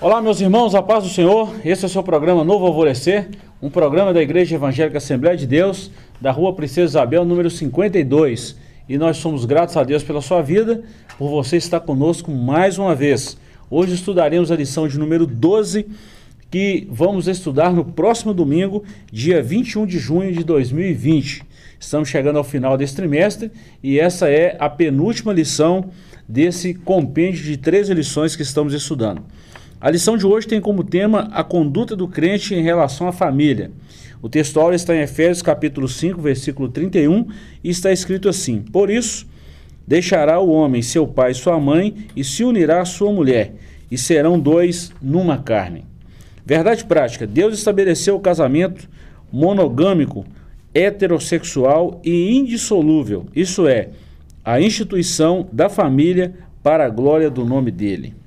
Olá, meus irmãos, a paz do Senhor. Esse é o seu programa Novo Alvorecer, um programa da Igreja Evangélica Assembleia de Deus, da Rua Princesa Isabel, número 52. E nós somos gratos a Deus pela sua vida, por você estar conosco mais uma vez. Hoje estudaremos a lição de número 12, que vamos estudar no próximo domingo, dia 21 de junho de 2020. Estamos chegando ao final desse trimestre e essa é a penúltima lição desse compêndio de três lições que estamos estudando. A lição de hoje tem como tema a conduta do crente em relação à família. O textual está em Efésios capítulo 5, versículo 31, e está escrito assim: Por isso, deixará o homem seu pai e sua mãe, e se unirá à sua mulher, e serão dois numa carne. Verdade prática: Deus estabeleceu o casamento monogâmico, heterossexual e indissolúvel, isso é, a instituição da família para a glória do nome dele.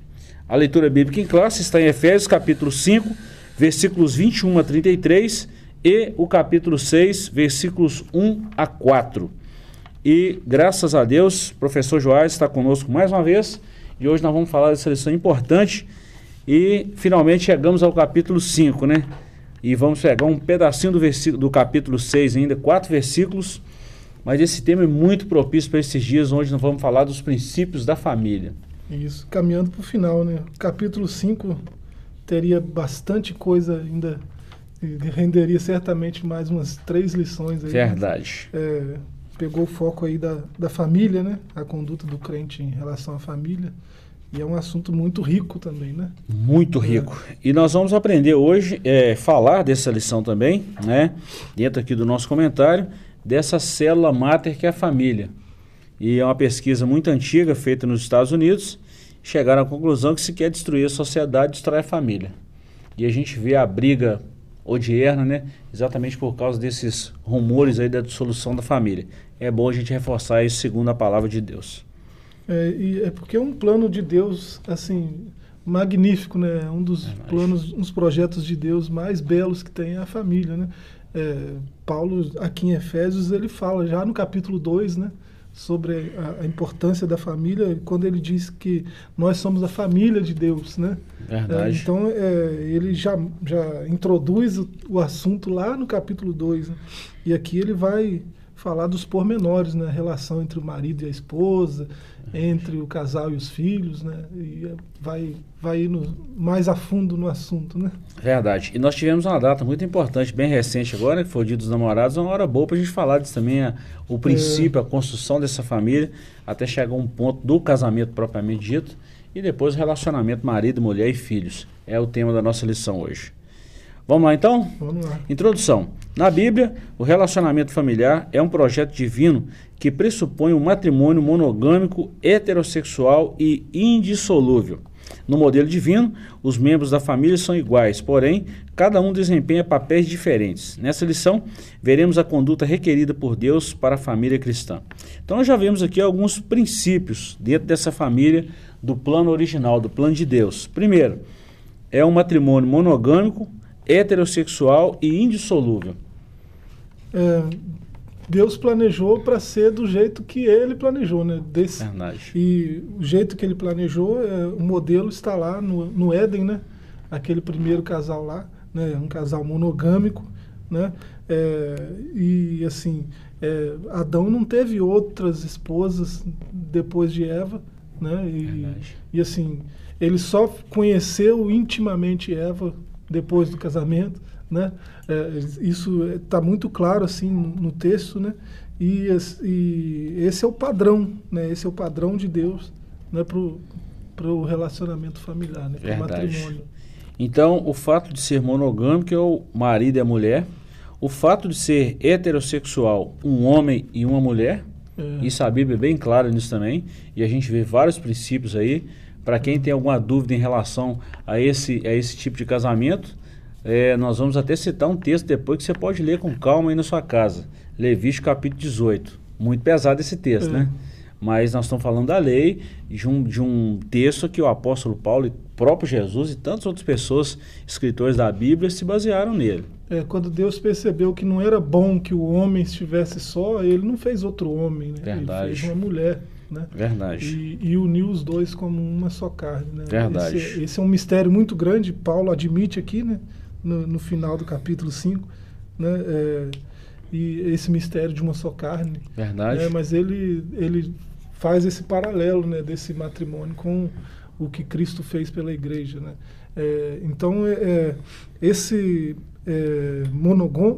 A leitura bíblica em classe está em Efésios capítulo 5, versículos 21 a 33 e o capítulo 6, versículos 1 a 4. E graças a Deus, professor Joás está conosco mais uma vez e hoje nós vamos falar dessa lição importante e finalmente chegamos ao capítulo 5, né? E vamos pegar um pedacinho do, versículo, do capítulo 6 ainda, quatro versículos, mas esse tema é muito propício para esses dias onde nós vamos falar dos princípios da família. Isso, caminhando para o final, né? Capítulo 5 teria bastante coisa ainda, renderia certamente mais umas três lições aí. Verdade. Mas, é, pegou o foco aí da, da família, né? A conduta do crente em relação à família. E é um assunto muito rico também, né? Muito rico. É. E nós vamos aprender hoje, é, falar dessa lição também, né? Dentro aqui do nosso comentário, dessa célula máter que é a família. E é uma pesquisa muito antiga, feita nos Estados Unidos. Chegaram à conclusão que se quer destruir a sociedade, destrói a família. E a gente vê a briga odierna, né? Exatamente por causa desses rumores aí da dissolução da família. É bom a gente reforçar isso segundo a palavra de Deus. É, e é porque é um plano de Deus, assim, magnífico, né? Um dos é planos, uns projetos de Deus mais belos que tem é a família, né? É, Paulo, aqui em Efésios, ele fala já no capítulo 2, né? Sobre a, a, importância da família quando ele diz que nós somos a família de Deus, né? Verdade. É, então é, ele já, já introduz o, o, assunto lá no capítulo 2. Né? E aqui ele vai falar dos pormenores, né? A relação entre o marido e a esposa, entre o casal e os filhos, né? E vai, vai ir no, mais a fundo no assunto, né? Verdade. E nós tivemos uma data muito importante, bem recente agora, que foi o Dia dos Namorados, uma hora boa para a gente falar disso também, a, o princípio, é. a construção dessa família, até chegar a um ponto do casamento propriamente dito, e depois o relacionamento marido, mulher e filhos. É o tema da nossa lição hoje. Vamos lá então? Vamos lá. Introdução. Na Bíblia, o relacionamento familiar é um projeto divino que pressupõe um matrimônio monogâmico, heterossexual e indissolúvel. No modelo divino, os membros da família são iguais, porém, cada um desempenha papéis diferentes. Nessa lição, veremos a conduta requerida por Deus para a família cristã. Então, nós já vemos aqui alguns princípios dentro dessa família do plano original, do plano de Deus. Primeiro, é um matrimônio monogâmico, heterossexual e indissolúvel. É, Deus planejou para ser do jeito que ele planejou, né? Desse, Verdade. E o jeito que ele planejou, é, o modelo está lá no, no Éden, né? Aquele primeiro casal lá, né? Um casal monogâmico, né? É, e assim, é, Adão não teve outras esposas depois de Eva, né? E, e assim, ele só conheceu intimamente Eva depois do casamento, né? É, isso está muito claro assim no, texto, né? E, e, esse é o padrão, né? Esse é o padrão de Deus, né? Para o relacionamento familiar, né? Para o matrimônio. Então, o fato de ser monogâmico é o marido e a mulher. O fato de ser heterossexual, um homem e uma mulher. É. Isso a Bíblia é bem clara nisso também. E a gente vê vários princípios aí. Para quem tem alguma dúvida em relação a esse, a esse tipo de casamento, é, nós vamos até citar um texto depois que você pode ler com calma aí na sua casa. Levítico capítulo 18. Muito pesado esse texto, né? Mas nós estamos falando da lei, de um, de um texto que o apóstolo Paulo e próprio Jesus e tantas outras pessoas, escritores da Bíblia, se basearam nele. é, quando Deus percebeu que não era bom que o homem estivesse só, ele não fez outro homem, né? Verdade. Ele fez uma mulher. Né? Verdade. E, e, uniu os dois como uma só carne. Né? Verdade. Esse, esse, é um mistério muito grande, Paulo admite aqui, né? no, no final do capítulo 5. Né? É, e esse mistério de uma só carne. Verdade. Né? Mas ele, ele faz esse paralelo né? desse matrimônio com o que Cristo fez pela igreja. Né? É, então, é, é esse é,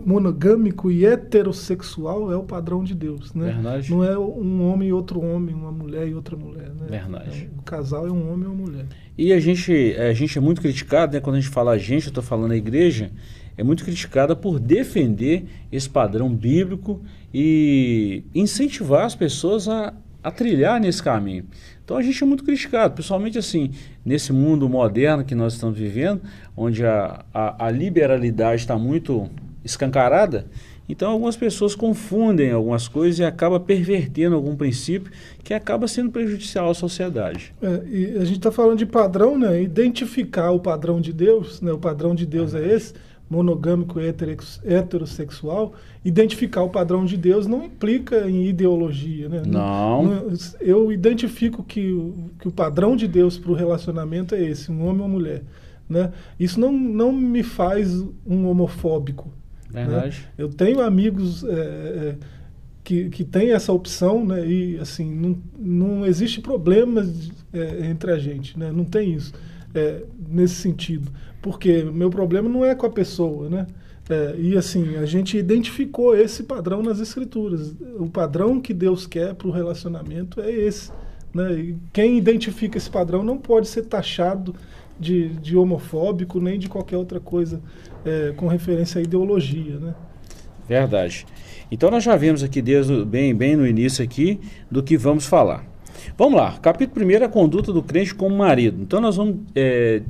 monogâmico e heterossexual é o padrão de Deus. Né? Verdade. Não é um homem e outro homem, uma mulher e outra mulher. Né? Verdade. É, o casal é um homem e uma mulher. E a gente, a gente é muito criticado, né? quando a gente fala a gente, eu estou falando a igreja, é muito criticada por defender esse padrão bíblico e incentivar as pessoas a, a trilhar nesse caminho. Então a gente é muito criticado, principalmente assim, nesse mundo moderno que nós estamos vivendo, onde a, a, a liberalidade está muito escancarada, então algumas pessoas confundem algumas coisas e acaba pervertendo algum princípio que acaba sendo prejudicial à sociedade. É, e a gente está falando de padrão, né? Identificar o padrão de Deus, né? O padrão de Deus é esse monogâmico heterossexual, identificar o padrão de Deus não implica em ideologia. Né? Não. eu identifico que, que o padrão de Deus para o relacionamento é esse, um homem ou mulher. Né? Isso não, não me faz um homofóbico. Né? Verdade. Né? Eu tenho amigos é, é, que, que têm essa opção né? e assim, não, não existe problema é, entre a gente, né? não tem isso é, nesse sentido. Porque meu problema não é com a pessoa, né? É, e assim, a gente identificou esse padrão nas escrituras. O padrão que Deus quer para o relacionamento é esse. Né? E quem identifica esse padrão não pode ser taxado de, de homofóbico nem de qualquer outra coisa é, com referência à ideologia. Né? Verdade. Então nós já vimos aqui desde bem, bem no início aqui do que vamos falar. Vamos lá, capítulo 1 é a conduta do crente como marido. Então nós vamos é,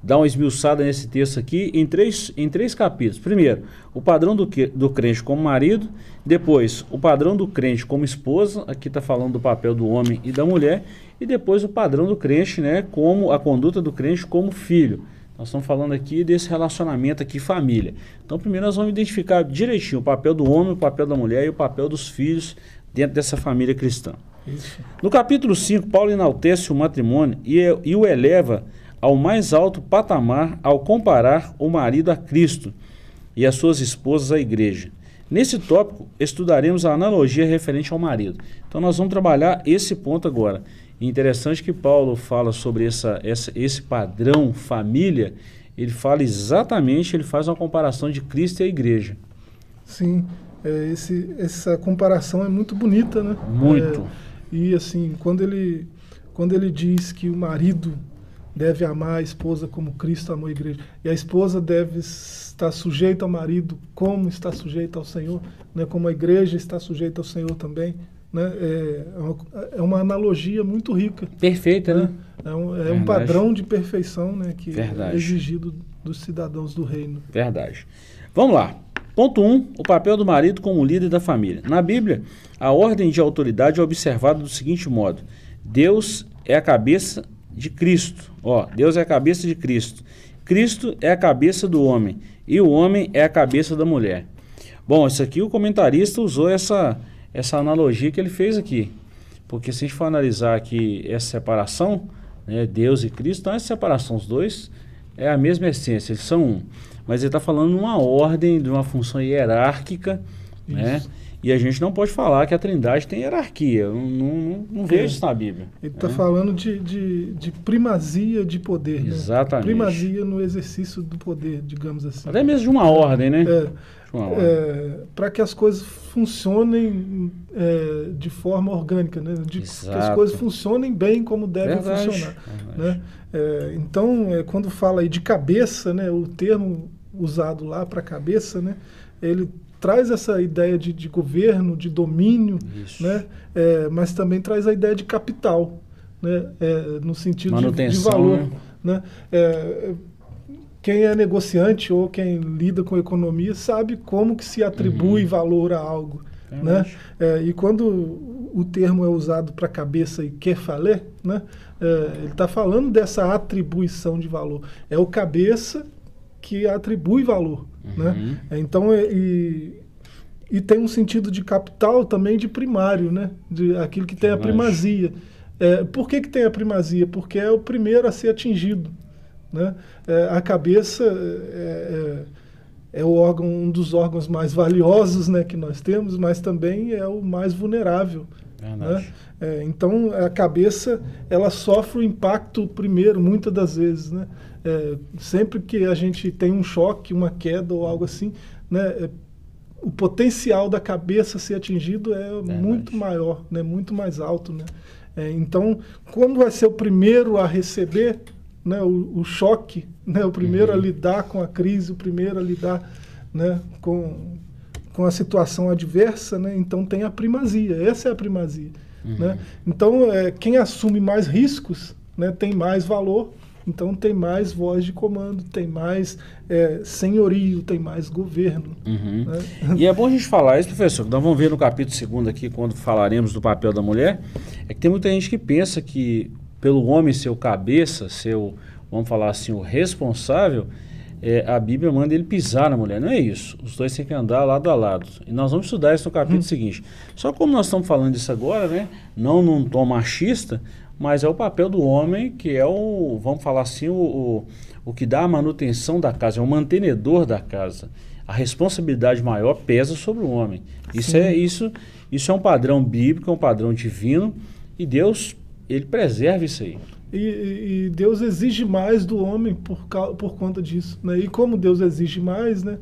dar uma esmiuçada nesse texto aqui em três, em três capítulos. Primeiro, o padrão do, do crente como marido. Depois, o padrão do crente como esposa. Aqui está falando do papel do homem e da mulher. E depois, o padrão do crente, né, como a conduta do crente como filho. Nós estamos falando aqui desse relacionamento aqui família. Então, primeiro nós vamos identificar direitinho o papel do homem, o papel da mulher e o papel dos filhos dentro dessa família cristã. Isso. No capítulo 5, Paulo enaltece o matrimônio e, e o eleva ao mais alto patamar ao comparar o marido a Cristo e as suas esposas à igreja. Nesse tópico, estudaremos a analogia referente ao marido. Então, nós vamos trabalhar esse ponto agora. interessante que Paulo fala sobre essa, essa, esse padrão família, ele fala exatamente, ele faz uma comparação de Cristo e a igreja. Sim, é, esse, essa comparação é muito bonita, né? Muito. É, e assim, quando ele, quando ele diz que o marido deve amar a esposa como Cristo amou a igreja. E a esposa deve estar sujeita ao marido como está sujeita ao Senhor, né? como a igreja está sujeita ao Senhor também. Né? É, é uma, é uma analogia muito rica. Perfeita, né? né? É, um, é um, padrão de perfeição né? que Verdade. é exigido dos cidadãos do reino. Verdade. Vamos lá. Ponto 1. Um, o papel do marido como líder da família. Na Bíblia, a ordem de autoridade é observada do seguinte modo: Deus é a cabeça de Cristo. Ó, Deus é a cabeça de Cristo. Cristo é a cabeça do homem e o homem é a cabeça da mulher. Bom, isso aqui o comentarista usou essa, essa analogia que ele fez aqui. Porque se a gente for analisar aqui essa separação, né, Deus e Cristo, então essa separação, os dois, é a mesma essência, eles são um. Mas ele está falando uma ordem, de uma função hierárquica, né? Isso. né? E a gente não pode falar que a Trindade tem hierarquia. Não, não, não vejo é. isso na Bíblia. Ele está é. falando de, de, de, primazia de poder. Né? Exatamente. Né? Primazia no exercício do poder, digamos assim. Até mesmo de uma ordem, né? É, é Para que as coisas funcionem é, de forma orgânica, né? De, que as coisas funcionem bem como devem Verdade. funcionar. Né? É, então, quando fala aí de cabeça, né? o termo usado lá para cabeça, né? ele traz essa ideia de, de governo, de domínio, né? É, mas também traz a ideia de capital, né? É, no sentido de, de, valor. Né? né? É, quem é negociante ou quem lida com economia sabe como que se atribui uhum. valor a algo. É né? É, e quando o termo é usado para cabeça e quer né? É, ele está falando dessa atribuição de valor. É o cabeça que atribui valor. Né? Uhum. É, Então, e, e tem um sentido de capital também de primário, né? de aquilo que tem a Verdade. primazia. É, por que, que tem a primazia? Porque é o primeiro a ser atingido. Né? É, a cabeça é, é, é o órgão, um dos órgãos mais valiosos né, que nós temos, mas também é o mais vulnerável. Né? É, então a cabeça ela sofre o impacto primeiro, muitas das vezes, né? É, sempre que a gente tem um choque, uma queda ou algo assim, né? é, o potencial da cabeça ser atingido é muito maior, né? Muito mais alto, né? É, então, quando vai ser o primeiro a receber, né? O, o choque, né? O primeiro Uhum. a lidar com a crise, o primeiro a lidar, né? Com com a situação adversa, né? Então tem a primazia. Essa é a primazia. Uhum. Né? Então, é, quem assume mais riscos né, tem mais valor, então tem mais voz de comando, tem mais é, senhorio, tem mais governo. Uhum. né? E é bom a gente falar isso, professor, que nós vamos ver no capítulo 2 aqui, quando falaremos do papel da mulher, é que tem muita gente que pensa que pelo homem ser o cabeça, ser o, vamos falar assim, o responsável, é, a Bíblia manda ele pisar na mulher. Não é isso. Os dois têm que andar lado a lado. E nós vamos estudar isso no capítulo seguinte. Só como nós estamos falando disso agora, né? Não num tom machista, mas é o papel do homem que é o, vamos falar assim, o, o, o que dá a manutenção da casa, é o mantenedor da casa. A responsabilidade maior pesa sobre o homem. Isso é, isso, isso é um padrão bíblico, é um padrão divino, e Deus, ele preserva isso aí. E, e- Deus exige mais do homem por, por conta disso. Né? E como Deus exige mais, né?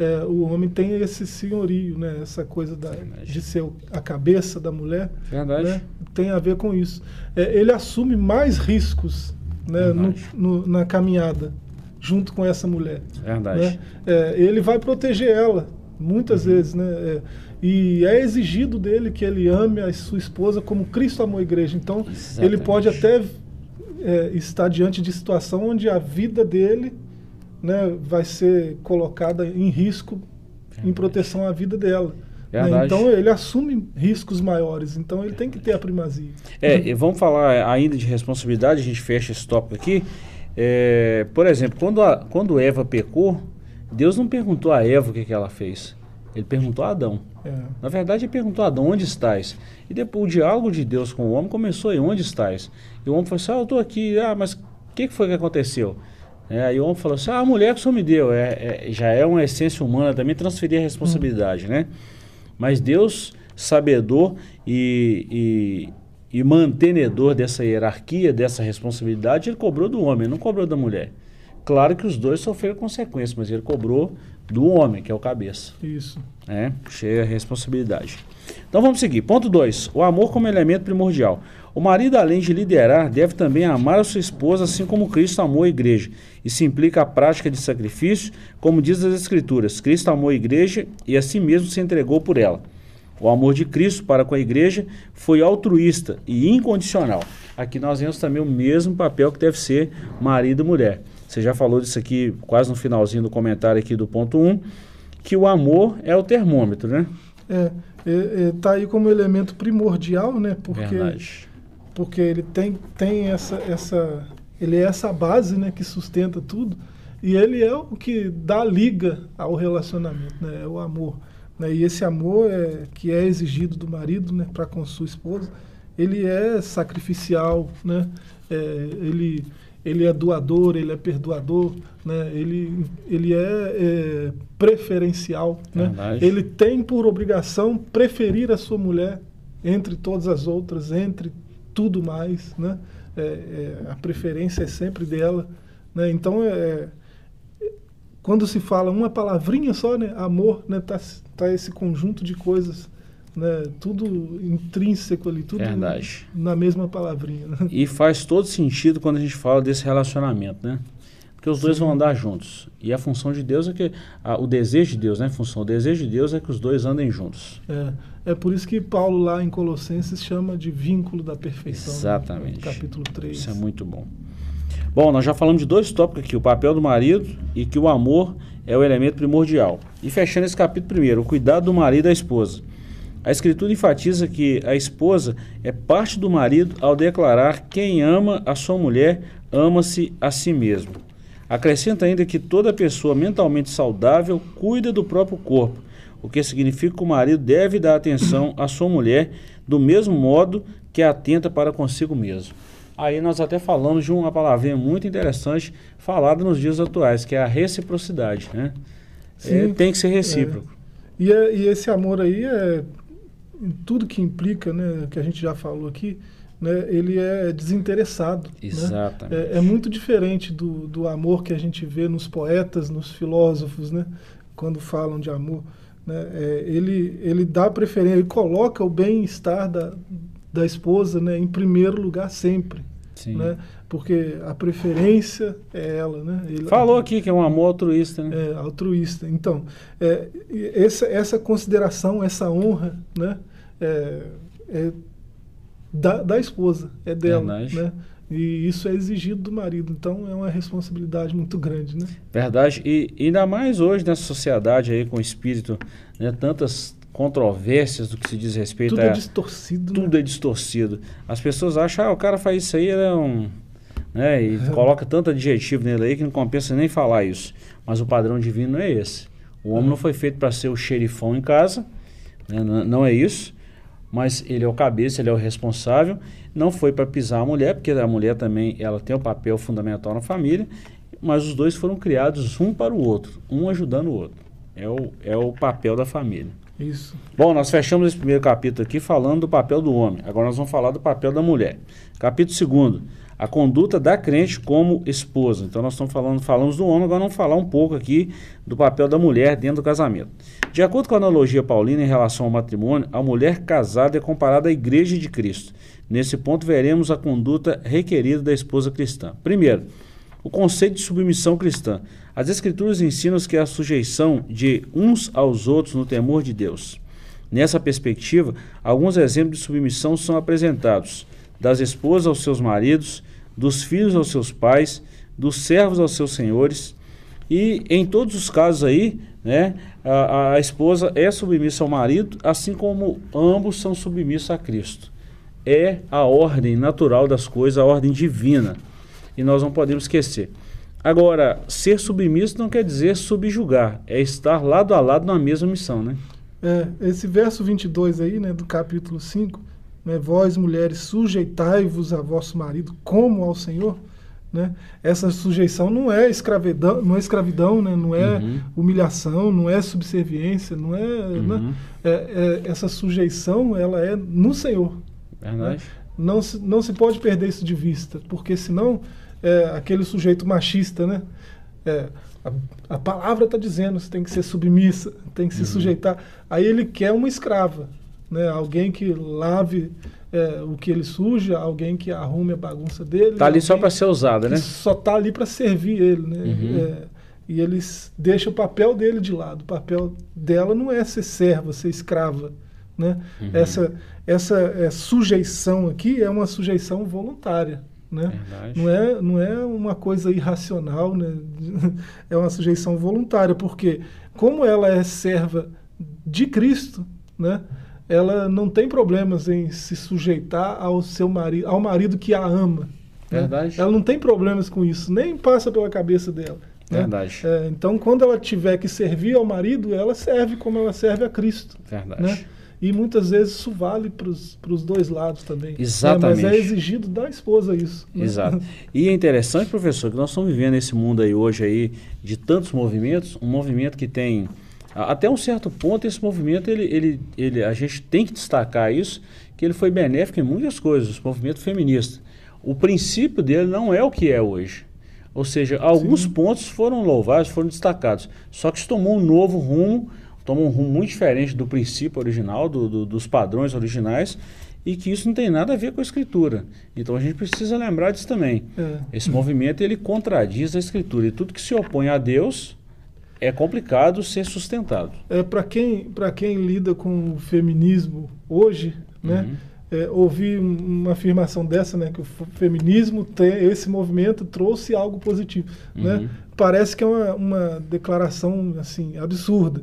É, o homem tem esse senhorio, né? essa coisa da, de ser a cabeça da mulher. Verdade. né? Tem a ver com isso. É, ele assume mais riscos né, no- no- na caminhada, junto com essa mulher. Verdade. né? É, ele vai proteger ela, muitas Uhum. vezes. Né? É, e é exigido dele que ele ame a sua esposa como Cristo amou a igreja. Então, ele Exatamente. pode até é, estar diante de situação onde a vida dele né, vai ser colocada em risco em Verdade. proteção à vida dela. né? Verdade. Então ele assume riscos maiores, então ele tem que ter a primazia. É, e vamos falar ainda de responsabilidade, a gente fecha esse tópico aqui. É, por exemplo, quando, a, quando Eva pecou, Deus não perguntou a Eva o que, que ela fez. Ele perguntou a Adão. É, Na verdade, ele perguntou a Adão, onde estás? E depois o diálogo de Deus com o homem começou aí, onde estás? E o homem falou assim, ah, eu estou aqui, ah, mas o que, que foi que aconteceu? É, aí o homem falou assim, ah, a mulher que o senhor me deu, é, é- já é uma essência humana também transferir a responsabilidade, né? Mas Deus, sabedor e, e, e mantenedor dessa hierarquia, dessa responsabilidade, ele cobrou do homem, não cobrou da mulher. Claro que os dois sofreram consequências, mas ele cobrou do homem, que é o cabeça isso. né? Cheia a responsabilidade. Então vamos seguir. Ponto 2. O amor como elemento primordial. O marido, além de liderar, deve também amar a sua esposa, assim como Cristo amou a igreja. Isso implica a prática de sacrifício, como diz as Escrituras. Cristo amou a igreja e a si mesmo se entregou por ela. O amor de Cristo para com a igreja foi altruísta e incondicional. Aqui nós vemos também o mesmo papel que deve ser marido e mulher. Você já falou disso aqui quase no finalzinho do comentário aqui do ponto 1, que o amor é o termômetro, né? É, é, é, tá aí como elemento primordial, né? Porque, Verdade. porque ele tem, tem essa, essa. Ele é essa base né, que sustenta tudo. E ele é o que dá liga ao relacionamento, né? É o amor. Né? E esse amor é, que é exigido do marido né, para com sua esposa, ele é sacrificial, né? É, ele, ele é doador, ele é perdoador, né? ele, ele é, é preferencial. Né? Verdade. Ele tem por obrigação preferir a sua mulher entre todas as outras, entre tudo mais. Né? É, é, a preferência é sempre dela. Né? Então, é, quando se fala uma palavrinha só, né? amor, né? tá, tá esse conjunto de coisas, né? tudo intrínseco ali, tudo Verdade. na mesma palavrinha. né? E faz todo sentido quando a gente fala desse relacionamento, né? Porque os dois vão andar juntos. E a função de Deus é que. a- o desejo de Deus, né? A função, o desejo de Deus é que os dois andem juntos. É, é por isso que Paulo lá em Colossenses chama de vínculo da perfeição. né? Exatamente. No capítulo 3. Isso é muito bom. Bom, nós já falamos de dois tópicos aqui: o papel do marido e que o amor é o elemento primordial. E fechando esse capítulo primeiro, o cuidado do marido e da esposa. A Escritura enfatiza que a esposa é parte do marido ao declarar: quem ama a sua mulher ama-se a si mesmo. Acrescenta ainda que toda pessoa mentalmente saudável cuida do próprio corpo, o que significa que o marido deve dar atenção à sua mulher do mesmo modo que atenta para consigo mesmo. Aí nós até falamos de uma palavrinha muito interessante falada nos dias atuais, que é a reciprocidade, né? É, tem que ser recíproco. É. E, é, e, esse amor aí é tudo que implica, né, que a gente já falou aqui, né, ele é desinteressado. Né? Exatamente. Né? É, é, muito diferente do, do amor que a gente vê nos poetas, nos filósofos, né, quando falam de amor. Né, é, ele, ele dá preferência, ele coloca o bem-estar da, da esposa né, em primeiro lugar sempre. Sim. Né? Porque a preferência é ela, né? Ele, Falou aqui que é um amor altruísta, né? É, altruísta. Então, é, essa, essa consideração, essa honra, né? É, é da, da esposa, é dela, Verdade. né? E isso é exigido do marido, então é uma responsabilidade muito grande, né? Verdade, e ainda mais hoje nessa sociedade aí com o espírito, né, tantas controvérsias do que se diz respeito tudo a... Tudo é distorcido. Tudo né? é distorcido. As pessoas acham, ah, o cara faz isso aí, ele é um... Né, e é. coloca tanto adjetivo nele aí que não compensa nem falar isso. Mas o padrão divino não é esse. O homem não foi feito para ser o xerifão em casa, né, não, não é isso. Mas ele é o cabeça, ele é o responsável. Não foi para pisar a mulher, porque a mulher também ela tem um papel fundamental na família. Mas os dois foram criados um para o outro, um ajudando o outro. É o, é o papel da família. Isso. Bom, nós fechamos esse primeiro capítulo aqui falando do papel do homem. Agora nós vamos falar do papel da mulher. Capítulo 2 a conduta da crente como esposa. Então nós estamos falando, falamos do homem, agora vamos falar um pouco aqui do papel da mulher dentro do casamento. De acordo com a analogia paulina em relação ao matrimônio, a mulher casada é comparada à igreja de Cristo. Nesse ponto veremos a conduta requerida da esposa cristã. Primeiro, o conceito de submissão cristã. As Escrituras ensinam que é a sujeição de uns aos outros no temor de Deus. Nessa perspectiva, alguns exemplos de submissão são apresentados: das esposas aos seus maridos, dos filhos aos seus pais, dos servos aos seus senhores. E em todos os casos aí, né, a, a esposa é submissa ao marido, assim como ambos são submissos a Cristo. É a ordem natural das coisas, a ordem divina. E nós não podemos esquecer. Agora, ser submisso não quer dizer subjugar, é estar lado a lado na mesma missão, né? É, esse verso 22 aí, né, do capítulo 5, né, vós mulheres sujeitai-vos a vosso marido como ao Senhor, né? Essa sujeição não é escravidão, não é escravidão, né? não é uhum. humilhação, não é subserviência, não é, uhum. né? é, é, essa sujeição ela é no Senhor. Né? Não se, não se pode perder isso de vista, porque senão é, aquele sujeito machista, né? É, a, a, palavra está dizendo, você tem que ser submissa, tem que se uhum. sujeitar. Aí ele quer uma escrava, né? Alguém que lave é, o que ele suja, alguém que arrume a bagunça dele. Está ali só para ser usada, né? Só está ali para servir ele, né? Uhum. É, e eles deixam o papel dele de lado. O papel dela não é ser serva, ser escrava, né? Uhum. Essa essa é, sujeição aqui é uma sujeição voluntária. Né? Não, é, não é uma coisa irracional, né? é uma sujeição voluntária, porque como ela é serva de Cristo, né? Ela não tem problemas em se sujeitar ao seu marido, ao marido que a ama. Né? Verdade. Ela não tem problemas com isso, nem passa pela cabeça dela. Né? Verdade. É, então, quando ela tiver que servir ao marido, ela serve como ela serve a Cristo. Verdade. Né? E muitas vezes isso vale para os dois lados também. Exatamente. É, mas é exigido da esposa isso. Né? Exato. E é interessante, professor, que nós estamos vivendo esse mundo aí hoje aí de tantos movimentos, um movimento que tem até um certo ponto esse movimento ele, ele, ele a gente tem que destacar isso que ele foi benéfico em muitas coisas, o movimento feminista. O princípio dele não é o que é hoje. Ou seja, alguns Sim. pontos foram louvados, foram destacados. Só que isso tomou um novo rumo toma um rumo muito diferente do princípio original, do, do, dos padrões originais, e que isso não tem nada a ver com a escritura. Então a gente precisa lembrar disso também. É. Esse movimento ele contradiz a escritura e tudo que se opõe a Deus é complicado ser sustentado. É para quem para quem lida com o feminismo hoje, né? Uhum. É, ouvir uma afirmação dessa, né, que o feminismo tem esse movimento trouxe algo positivo, uhum. né? Parece que é uma, uma declaração assim absurda,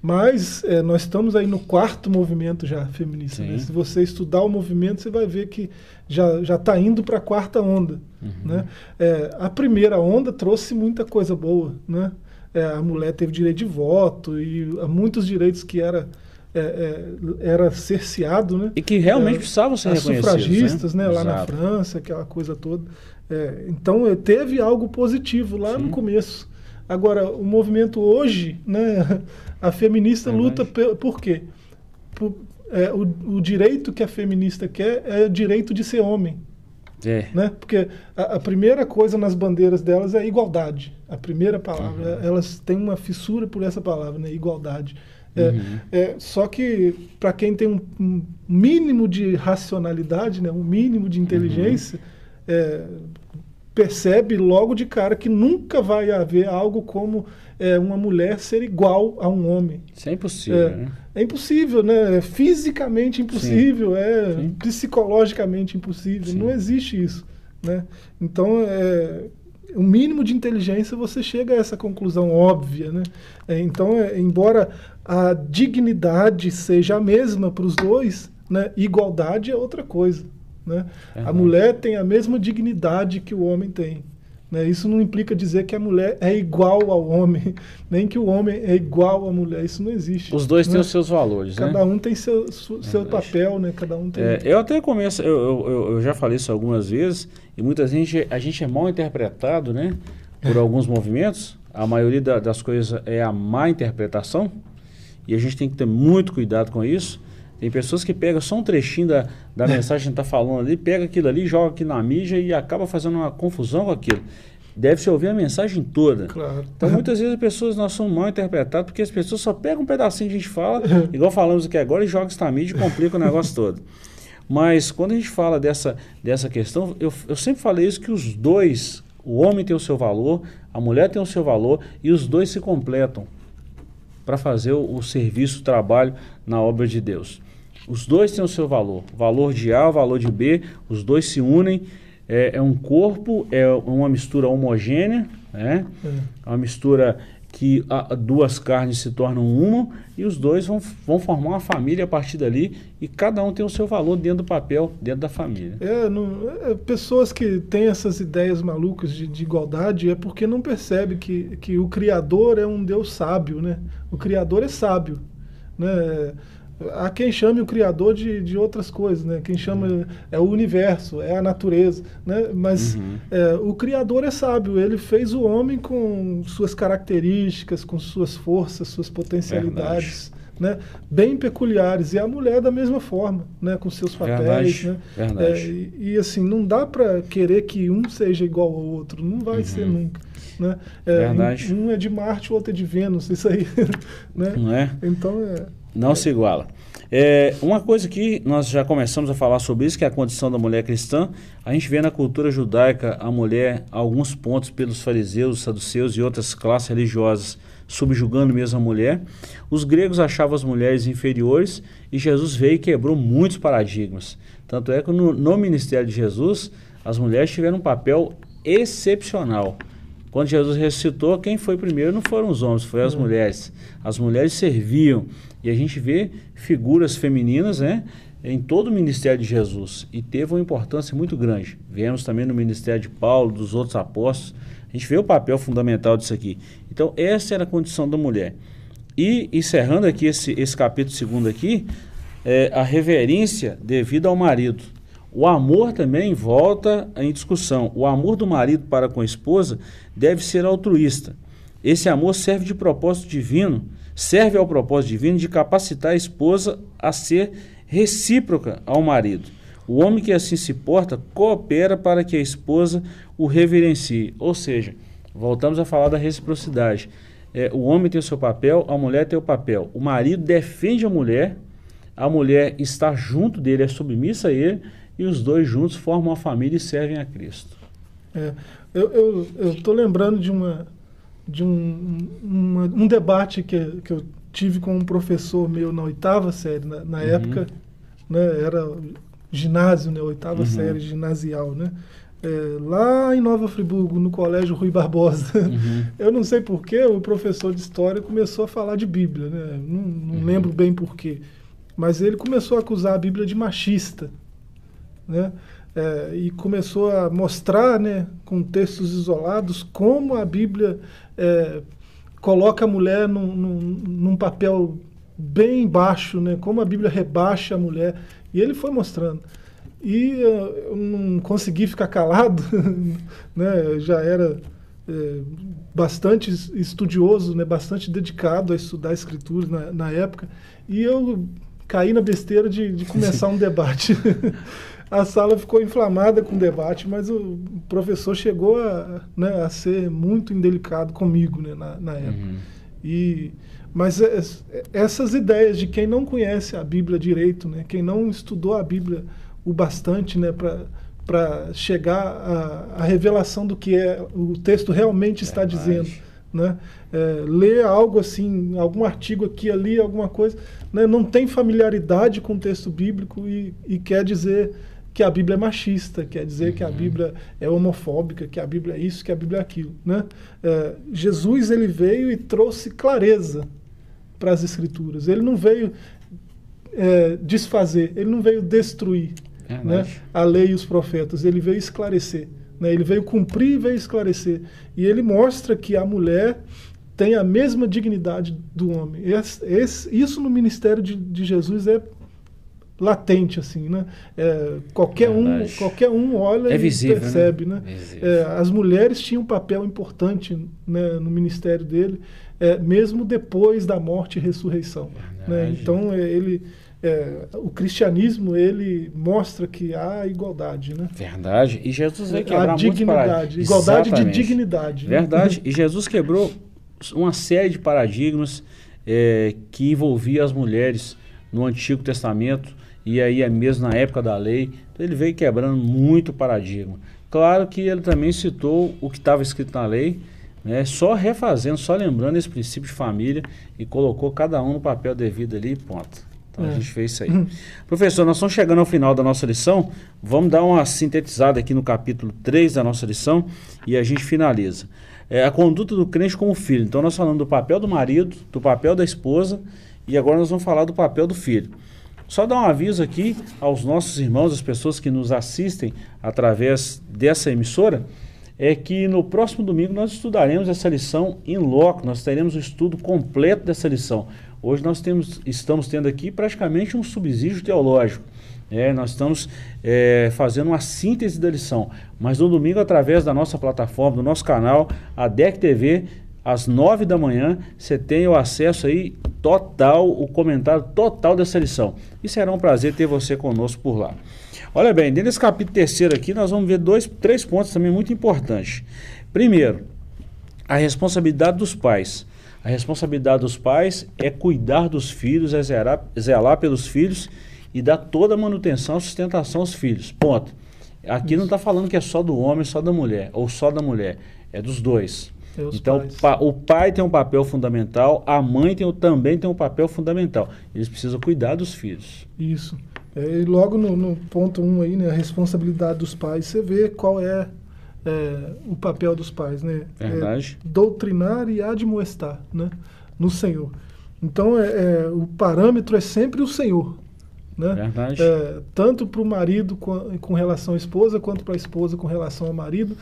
Mas é, nós estamos aí no quarto movimento já feminista. Né? Se você estudar o movimento, você vai ver que já está indo para a quarta onda. Uhum. Né? É, a primeira onda trouxe muita coisa boa. Né? É, a mulher teve direito de voto e muitos direitos que era, é, é, era cerceado. Né? E que realmente é, precisavam ser as reconhecidos. sufragistas né? lá na França, aquela coisa toda. então teve algo positivo lá Sim. no começo. Agora, o movimento hoje, né, a feminista é luta por, por quê? Por, é, o, o, direito que a feminista quer é o direito de ser homem. É. Né? Porque a, a, primeira coisa nas bandeiras delas é igualdade. A primeira palavra. Uhum. Elas têm uma fissura por essa palavra, né? igualdade. É, uhum. é, só que para quem tem um, um, mínimo de racionalidade, né? um mínimo de inteligência, uhum. é, percebe logo de cara que nunca vai haver algo como é, uma mulher ser igual a um homem. Isso é impossível. É, né? é impossível, né? É fisicamente impossível, Sim. é Sim. psicologicamente impossível. Sim. Não existe isso. Né? Então, é, o mínimo de inteligência você chega a essa conclusão óbvia. Né? É, então, é, embora a dignidade seja a mesma para os dois, né? igualdade é outra coisa. Né? A mulher tem a mesma dignidade que o homem tem. Né? Isso não implica dizer que a mulher é igual ao homem, nem que o homem é igual à mulher. Isso não existe. Os dois né? têm os seus valores. Né? Cada né? um tem seu, seu papel, né? Cada um tem. É, eu até começo, eu, eu, eu, já falei isso algumas vezes, e muitas vezes a gente é mal interpretado né? por alguns movimentos. A maioria da, das coisas é a má interpretação, e a gente tem que ter muito cuidado com isso. Tem pessoas que pegam só um trechinho da, da mensagem que está falando ali, pega aquilo ali, joga aqui na mídia e acaba fazendo uma confusão com aquilo. Deve-se ouvir a mensagem toda. Claro. Então, muitas vezes as pessoas nós somos mal interpretadas porque as pessoas só pegam um pedacinho que a gente fala, igual falamos aqui agora, e jogam isso na mídia e complica o negócio todo. Mas quando a gente fala dessa, dessa questão, eu, eu sempre falei isso que os dois, o homem tem o seu valor, a mulher tem o seu valor e os dois se completam para fazer o, o serviço, o trabalho na obra de Deus. Os dois têm o seu valor. Valor de A, valor de B, os dois se unem. É, é um corpo, é uma mistura homogênea, né? É. é uma mistura que a, duas carnes se tornam uma e os dois vão, vão formar uma família a partir dali e cada um tem o seu valor dentro do papel, dentro da família. É, não, é, pessoas que têm essas ideias malucas de, de, igualdade é porque não percebe que, que o Criador é um Deus sábio, né? O Criador é sábio, né? Há quem chame o Criador de, de outras coisas, né? Quem chama uhum. é o universo, é a natureza, né? Mas uhum. é, o Criador é sábio, ele fez o homem com suas características, com suas forças, suas potencialidades, né? Bem peculiares. E a mulher da mesma forma, né? Com seus papéis, Verdade. né? Verdade. É, e, e, assim, não dá para querer que um seja igual ao outro, não vai uhum. ser nunca. Né? É, Verdade. Um é de Marte, o outro é de Vênus, isso aí. né? Não é? Então é... Não se iguala. É, uma coisa que nós já começamos a falar sobre isso, que é a condição da mulher cristã, a gente vê na cultura judaica a mulher, alguns pontos pelos fariseus, saduceus e outras classes religiosas subjugando mesmo a mulher. Os gregos achavam as mulheres inferiores e Jesus veio e quebrou muitos paradigmas. Tanto é que no, no ministério de Jesus, as mulheres tiveram um papel excepcional. Quando Jesus ressuscitou, quem foi primeiro não foram os homens, foram as uhum. mulheres. As mulheres serviam. E a gente vê figuras femininas né, em todo o ministério de Jesus. E teve uma importância muito grande. Vemos também no ministério de Paulo, dos outros apóstolos. A gente vê o papel fundamental disso aqui. Então, essa era a condição da mulher. E, encerrando aqui esse, esse capítulo segundo aqui, é, a reverência devida ao marido. O amor também volta em discussão. O amor do marido para com a esposa deve ser altruísta. Esse amor serve de propósito divino, serve ao propósito divino de capacitar a esposa a ser recíproca ao marido. O homem que assim se porta coopera para que a esposa o reverencie. Ou seja, voltamos a falar da reciprocidade. É, o homem tem o seu papel, a mulher tem o papel. O marido defende a mulher, a mulher está junto dele, é submissa a ele, e os dois juntos formam uma família e servem a Cristo. É, eu estou lembrando de, uma, de um, uma, um debate que, que eu tive com um professor meu na oitava série, na, na uhum. época, né, era ginásio, né, oitava uhum. série ginasial, né? é, lá em Nova Friburgo, no Colégio Rui Barbosa. Uhum. Eu não sei porquê, o professor de história começou a falar de Bíblia, né? Não, não uhum. lembro bem porquê. Mas ele começou a acusar a Bíblia de machista, né? É, e começou a mostrar, né, com textos isolados, como a Bíblia é, coloca a mulher num, num, num, papel bem baixo, né, como a Bíblia rebaixa a mulher. E ele foi mostrando. E eu não consegui ficar calado, né? já era é, bastante estudioso, né? bastante dedicado a estudar escrituras na, na época, e eu caí na besteira de, de começar um debate. a sala ficou inflamada com o debate, mas o professor chegou a, né, a ser muito indelicado comigo né, na, na época. Uhum. E, mas é, é, essas ideias de quem não conhece a Bíblia direito, né, quem não estudou a Bíblia o bastante né, para chegar à, revelação do que é, o texto realmente está é dizendo. Né? É, ler algo assim, algum artigo aqui, ali, alguma coisa, né? não tem familiaridade com o texto bíblico e, e quer dizer que a Bíblia é machista, quer dizer uhum. que a uhum. Bíblia é homofóbica, que a Bíblia é isso, que a Bíblia é aquilo. Né? É, Jesus ele veio e trouxe clareza para as Escrituras. Ele não veio é, desfazer, ele não veio destruir é né? a lei e os profetas. Ele veio esclarecer. Né? Ele veio cumprir e veio esclarecer. E ele mostra que a mulher tem a mesma dignidade do homem. Esse, esse, isso no ministério de, de, Jesus é latente assim, né? É, qualquer um, qualquer um olha é e visível, né? percebe, né? né? É, as mulheres tinham um papel importante né, no ministério dele, é, mesmo depois da morte e ressurreição. Né? Então é, ele é, o cristianismo ele mostra que há igualdade, né? Verdade. E Jesus veio quebrar a dignidade, igualdade Exatamente. de dignidade. Né? Verdade. E Jesus quebrou uma série de paradigmas é, que envolvia as mulheres no Antigo Testamento e aí é mesmo na época da lei. Então ele veio quebrando muito paradigma. Claro que ele também citou o que estava escrito na lei, né, só refazendo, só lembrando esse princípio de família e colocou cada um no papel devido ali e ponto. Então é. a gente fez isso aí. Professor, nós estamos chegando ao final da nossa lição. Vamos dar uma sintetizada aqui no capítulo 3 da nossa lição e a gente finaliza. É a conduta do crente como filho. Então nós falamos do papel do marido, do papel da esposa e agora nós vamos falar do papel do filho. Só dar um aviso aqui aos nossos irmãos, as pessoas que nos assistem através dessa emissora, é que no próximo domingo nós estudaremos essa lição em loco, nós teremos o estudo completo dessa lição. Hoje nós temos, estamos tendo aqui praticamente um subsídio teológico. É, nós estamos é, fazendo uma síntese da lição. Mas no domingo, através da nossa plataforma, do nosso canal, a DEC TV, às nove da manhã, você tem o acesso aí total, o comentário total dessa lição. E será um prazer ter você conosco por lá. Olha bem, dentro desse capítulo terceiro aqui, nós vamos ver dois, três pontos também muito importantes. Primeiro, a responsabilidade dos pais. A responsabilidade dos pais é cuidar dos filhos, é zelar, zelar pelos filhos e dar toda a manutenção, sustentação aos filhos. Ponto. Aqui Isso. não está falando que é só do homem, só da mulher, ou só da mulher. É dos dois. É então, pa, o pai tem um papel fundamental, a mãe tem, também tem um papel fundamental. Eles precisam cuidar dos filhos. Isso. É, e logo no, no ponto 1 um aí, né, a responsabilidade dos pais, você vê qual é é, o papel dos pais, né? Verdade. É doutrinar e admoestar, né? No Senhor. Então, é, é, o parâmetro é sempre o Senhor. Né? Verdade. É, tanto para o marido com, com, relação à esposa, quanto para a esposa com relação ao marido,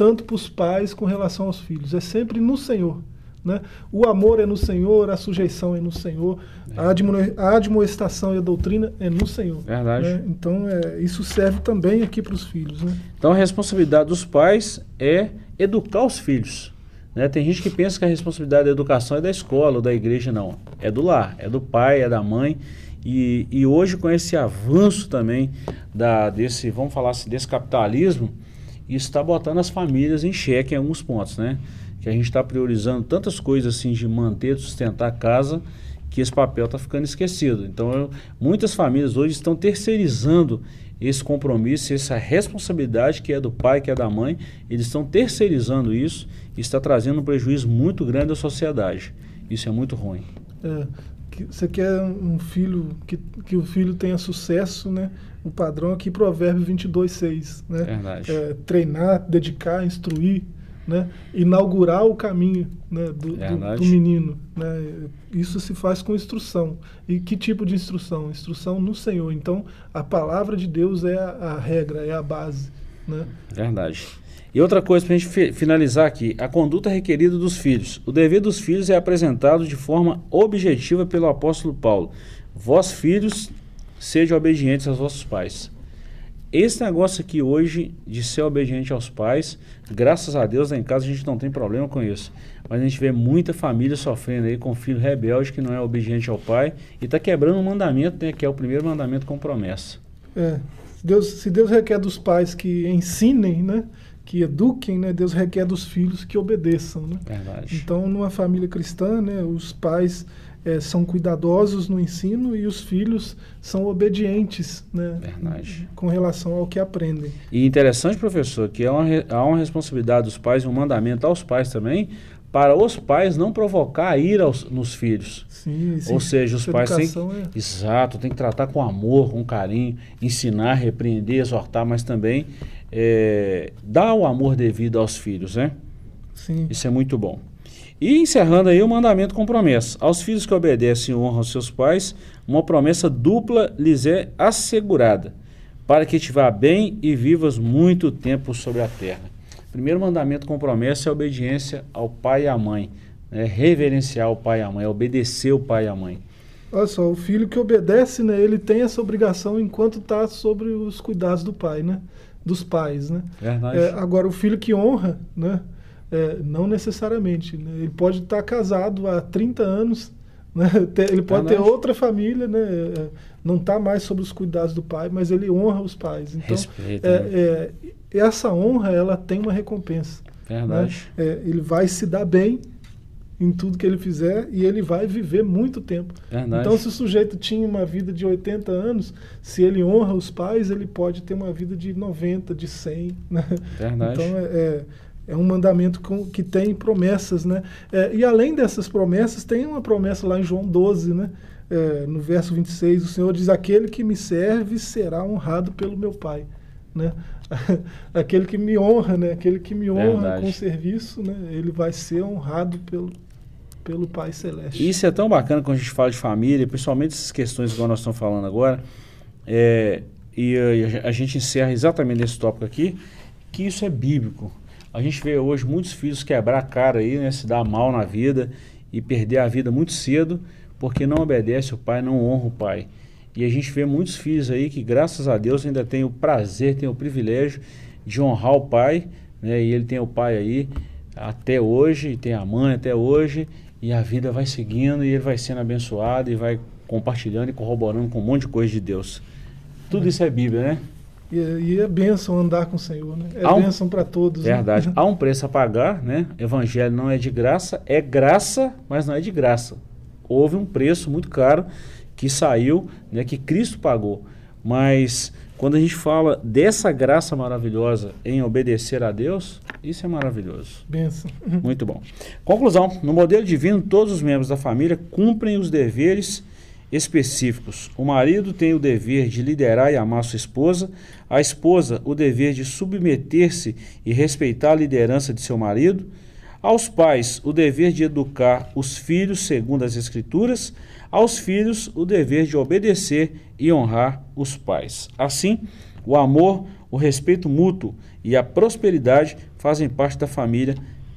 tanto para os pais com relação aos filhos. É sempre no Senhor. Né? O amor é no Senhor, a sujeição é no Senhor, é. a, admo, a admoestação e a doutrina é no Senhor. Verdade. Né? Então, é, isso serve também aqui para os filhos. Né? Então, a responsabilidade dos pais é educar os filhos. Né? Tem gente que pensa que a responsabilidade da educação é da escola ou da igreja, não. É do lar, é do pai, é da mãe. E, e hoje, com esse avanço também da, desse, vamos falar assim, desse capitalismo, isso está botando as famílias em xeque em alguns pontos, né? que a gente está priorizando tantas coisas assim de manter, sustentar a casa, que esse papel está ficando esquecido. Então, eu, muitas famílias hoje estão terceirizando esse compromisso, essa responsabilidade que é do pai, que é da mãe, eles estão terceirizando isso e está trazendo um prejuízo muito grande à sociedade. Isso é muito ruim. É, que você quer um filho que, que o filho tenha sucesso, né? O padrão aqui Provérbio 22, 6, né? Verdade. É, treinar, dedicar, instruir, né? Inaugurar o caminho né? do, do, do menino, né? Isso se faz com instrução. E que tipo de instrução? Instrução no Senhor. Então, a palavra de Deus é a, a regra, é a base, né? Verdade. E outra coisa para a gente fi- finalizar aqui, a conduta requerida dos filhos. O dever dos filhos é apresentado de forma objetiva pelo apóstolo Paulo. Vós, filhos, sejam obedientes aos vossos pais. Esse negócio aqui hoje de ser obediente aos pais, graças a Deus lá em casa a gente não tem problema com isso. Mas a gente vê muita família sofrendo aí com filho rebelde que não é obediente ao pai e está quebrando um mandamento, né, que é o primeiro mandamento com promessa. É, Deus, se Deus requer dos pais que ensinem, né, que eduquem, né, Deus requer dos filhos que obedeçam. Né? Verdade. Então, numa família cristã, né, os pais eh, são cuidadosos no ensino e os filhos são obedientes né, Verdade. com relação ao que aprendem. E interessante, professor, que há uma, há uma responsabilidade dos pais, um mandamento aos pais também, para os pais não provocar ira aos- nos filhos. Sim, sim, Ou seja, os pais têm educação é- Exato, tem que tratar com amor, com carinho, ensinar, repreender, exortar, mas também é, dar o amor devido aos filhos, né? sim, Isso é muito bom. E encerrando aí o mandamento com promessa. Aos filhos que obedecem e honram seus pais, uma promessa dupla lhes é assegurada, para que te vá bem e vivas muito tempo sobre a terra. Primeiro mandamento com promessa é a obediência ao pai e à mãe. Né? Reverenciar o pai e a mãe, obedecer o pai e a mãe. Olha só, o filho que obedece, né, ele tem essa obrigação enquanto está sobre os cuidados do pai, né? Dos pais, né? Verdade. É, agora, o filho que honra, né? É, não necessariamente. né? Ele pode estar casado há 30 anos, né? Ele pode ter outra família, né? é, não está mais sob os cuidados do pai, mas ele honra os pais. Então, Respeito, né? é, é, essa honra, ela tem uma recompensa. né? Verdade. É, ele vai se dar bem em tudo que ele fizer e ele vai viver muito tempo. Verdade. Então, se o sujeito tinha uma vida de 80 anos, se ele honra os pais, ele pode ter uma vida de 90, de 100. Né? Verdade. Então, é, é, um mandamento com- que tem promessas. Né? É, e além dessas promessas, tem uma promessa lá em João 12, né? É, no verso 26, o Senhor diz: Aquele que me serve será honrado pelo meu Pai. Né? Aquele que me honra, né? aquele que me honra Verdade. com serviço, né? ele vai ser honrado pelo, pelo Pai Celeste. Isso é tão bacana quando a gente fala de família, principalmente essas questões igual nós estamos falando agora. é, e a, a gente encerra exatamente nesse tópico aqui, que isso é bíblico. A gente vê hoje muitos filhos quebrar a cara aí, né, se dar mal na vida e perder a vida muito cedo porque não obedece o pai, não honra o pai. E a gente vê muitos filhos aí que, graças a Deus, ainda tem o prazer, tem o privilégio de honrar o pai, né? E ele tem o pai aí até hoje, tem a mãe até hoje, e a vida vai seguindo, e ele vai sendo abençoado, e vai compartilhando e corroborando com um monte de coisa de Deus. Tudo isso é Bíblia, né? E, e é bênção andar com o Senhor, né? É um- bênção para todos. né? Verdade. Há um preço a pagar, né? Evangelho não é de graça, é graça, mas não é de graça. Houve um preço muito caro que saiu, né, que Cristo pagou. Mas quando a gente fala dessa graça maravilhosa em obedecer a Deus, isso é maravilhoso. Bênção. Muito bom. Conclusão: no modelo divino, todos os membros da família cumprem os deveres específicos. O marido tem o dever de liderar e amar sua esposa, a esposa o dever de submeter-se e respeitar a liderança de seu marido, aos pais o dever de educar os filhos segundo as escrituras, aos filhos o dever de obedecer e honrar os pais. Assim, o amor, o respeito mútuo e a prosperidade fazem parte da família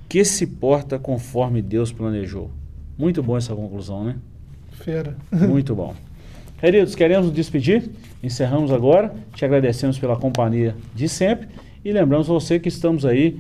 que se porta conforme Deus planejou. Muito bom essa conclusão, né? Fera. Muito bom. Queridos, queremos nos despedir. Encerramos agora. Te agradecemos pela companhia de sempre. E lembramos você que estamos aí